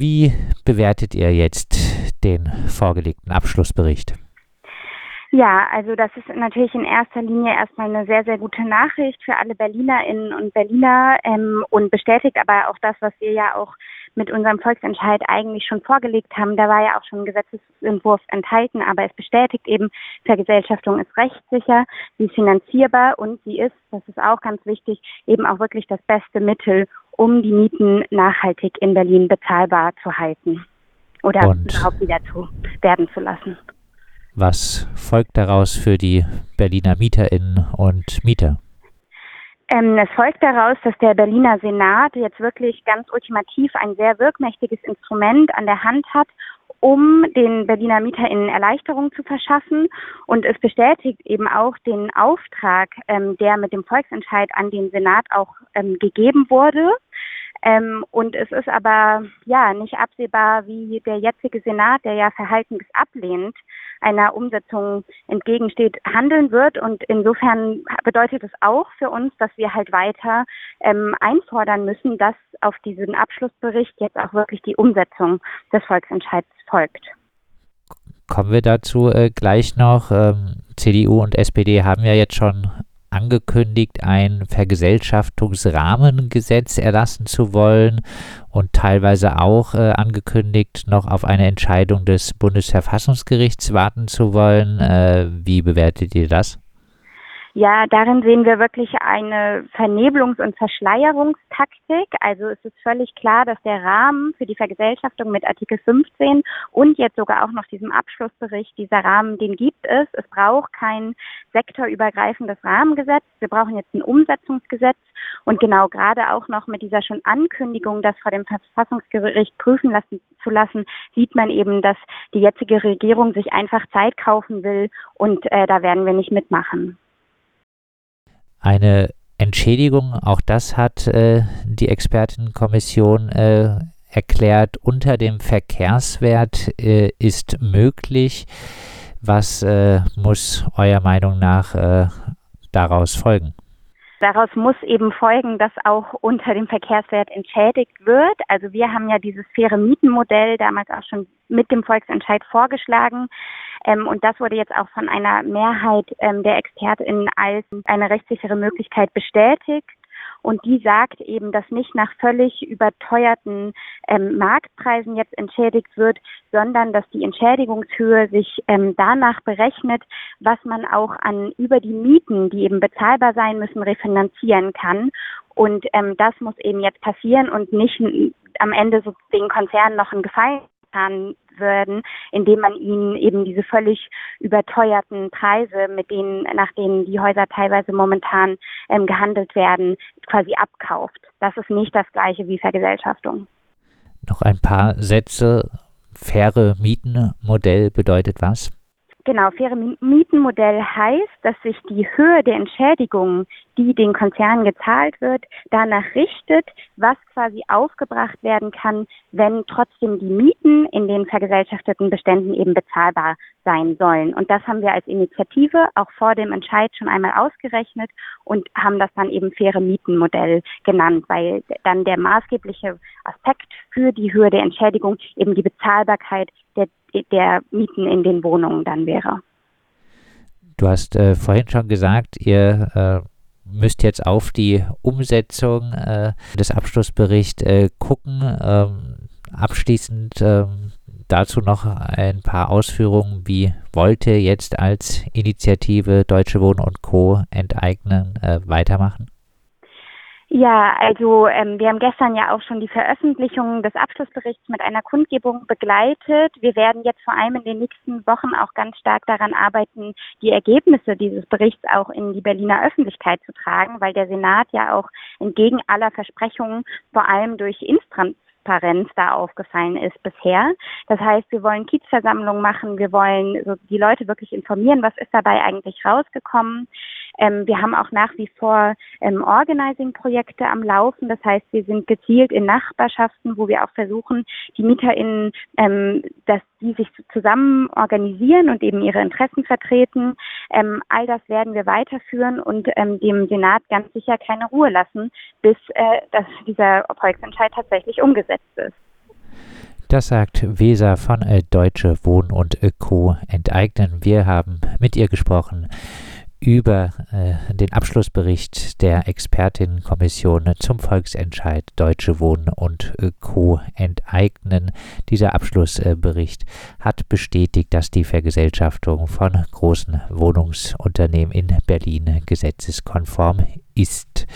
Wie bewertet ihr jetzt den vorgelegten Abschlussbericht? Ja, also das ist natürlich in erster Linie erstmal eine sehr, sehr gute Nachricht für alle Berlinerinnen und Berliner ähm, und bestätigt aber auch das, was wir ja auch mit unserem Volksentscheid eigentlich schon vorgelegt haben. Da war ja auch schon ein Gesetzesentwurf enthalten, aber es bestätigt eben, Vergesellschaftung ist rechtssicher, sie ist finanzierbar und sie ist, das ist auch ganz wichtig, eben auch wirklich das beste Mittel, um die Mieten nachhaltig in Berlin bezahlbar zu halten oder und überhaupt wieder zu werden zu lassen. Was folgt daraus für die Berliner Mieterinnen und Mieter? Ähm, es folgt daraus, dass der Berliner Senat jetzt wirklich ganz ultimativ ein sehr wirkmächtiges Instrument an der Hand hat, um den Berliner MieterInnen Erleichterung zu verschaffen. Und es bestätigt eben auch den Auftrag, ähm, der mit dem Volksentscheid an den Senat auch ähm, gegeben wurde. Ähm, und es ist aber ja nicht absehbar, wie der jetzige Senat, der ja verhalten ablehnt, einer Umsetzung entgegensteht, handeln wird. Und insofern bedeutet es auch für uns, dass wir halt weiter ähm, einfordern müssen, dass auf diesen Abschlussbericht jetzt auch wirklich die Umsetzung des Volksentscheids folgt. Kommen wir dazu äh, gleich noch. Ähm, CDU und SPD haben ja jetzt schon angekündigt, ein Vergesellschaftungsrahmengesetz erlassen zu wollen und teilweise auch äh, angekündigt, noch auf eine Entscheidung des Bundesverfassungsgerichts warten zu wollen. Äh, wie bewertet ihr das? Ja, darin sehen wir wirklich eine Vernebelungs- und Verschleierungstaktik. Also es ist völlig klar, dass der Rahmen für die Vergesellschaftung mit Artikel 15 und jetzt sogar auch noch diesem Abschlussbericht, dieser Rahmen, den gibt es. Es braucht kein sektorübergreifendes Rahmengesetz. Wir brauchen jetzt ein Umsetzungsgesetz. Und genau gerade auch noch mit dieser schon Ankündigung, das vor dem Verfassungsgericht prüfen lassen, zu lassen, sieht man eben, dass die jetzige Regierung sich einfach Zeit kaufen will und äh, da werden wir nicht mitmachen eine Entschädigung, auch das hat äh, die Expertenkommission äh, erklärt, unter dem Verkehrswert äh, ist möglich. Was äh, muss eurer Meinung nach äh, daraus folgen? Daraus muss eben folgen, dass auch unter dem Verkehrswert entschädigt wird. Also wir haben ja dieses faire Mietenmodell damals auch schon mit dem Volksentscheid vorgeschlagen. Ähm, und das wurde jetzt auch von einer Mehrheit ähm, der ExpertInnen als eine rechtssichere Möglichkeit bestätigt. Und die sagt eben, dass nicht nach völlig überteuerten ähm, Marktpreisen jetzt entschädigt wird, sondern dass die Entschädigungshöhe sich ähm, danach berechnet, was man auch an über die Mieten, die eben bezahlbar sein müssen, refinanzieren kann. Und ähm, das muss eben jetzt passieren und nicht am Ende so den Konzernen noch einen Gefallen getan würden, indem man ihnen eben diese völlig überteuerten Preise, mit denen, nach denen die Häuser teilweise momentan ähm, gehandelt werden, quasi abkauft. Das ist nicht das gleiche wie Vergesellschaftung. Noch ein paar Sätze. Faire Mietenmodell bedeutet was? Genau, faire Mietenmodell heißt, dass sich die Höhe der Entschädigung, die den Konzernen gezahlt wird, danach richtet, was quasi aufgebracht werden kann, wenn trotzdem die Mieten in den vergesellschafteten Beständen eben bezahlbar sein sollen. Und das haben wir als Initiative auch vor dem Entscheid schon einmal ausgerechnet und haben das dann eben faire Mietenmodell genannt, weil dann der maßgebliche Aspekt für die Höhe der Entschädigung eben die Bezahlbarkeit der der Mieten in den Wohnungen dann wäre. Du hast äh, vorhin schon gesagt, ihr äh, müsst jetzt auf die Umsetzung äh, des Abschlussberichts äh, gucken. Ähm, abschließend ähm, dazu noch ein paar Ausführungen. Wie wollt ihr jetzt als Initiative Deutsche Wohnen und Co. enteignen äh, weitermachen? Ja, also ähm, wir haben gestern ja auch schon die Veröffentlichung des Abschlussberichts mit einer Kundgebung begleitet. Wir werden jetzt vor allem in den nächsten Wochen auch ganz stark daran arbeiten, die Ergebnisse dieses Berichts auch in die Berliner Öffentlichkeit zu tragen, weil der Senat ja auch entgegen aller Versprechungen vor allem durch Instran Transparenz da aufgefallen ist bisher. Das heißt, wir wollen Kiezversammlungen machen, wir wollen die Leute wirklich informieren, was ist dabei eigentlich rausgekommen. Ähm, wir haben auch nach wie vor ähm, Organizing-Projekte am Laufen. Das heißt, wir sind gezielt in Nachbarschaften, wo wir auch versuchen, die MieterInnen, ähm, dass die sich zusammen organisieren und eben ihre Interessen vertreten. Ähm, all das werden wir weiterführen und ähm, dem Senat ganz sicher keine Ruhe lassen, bis äh, dass dieser Volksentscheid tatsächlich umgesetzt ist. Das sagt Weser von äh, Deutsche Wohnen und Co. enteignen. Wir haben mit ihr gesprochen über äh, den Abschlussbericht der Expertinnenkommission zum Volksentscheid Deutsche Wohnen und äh, Co. enteignen. Dieser Abschlussbericht hat bestätigt, dass die Vergesellschaftung von großen Wohnungsunternehmen in Berlin gesetzeskonform ist.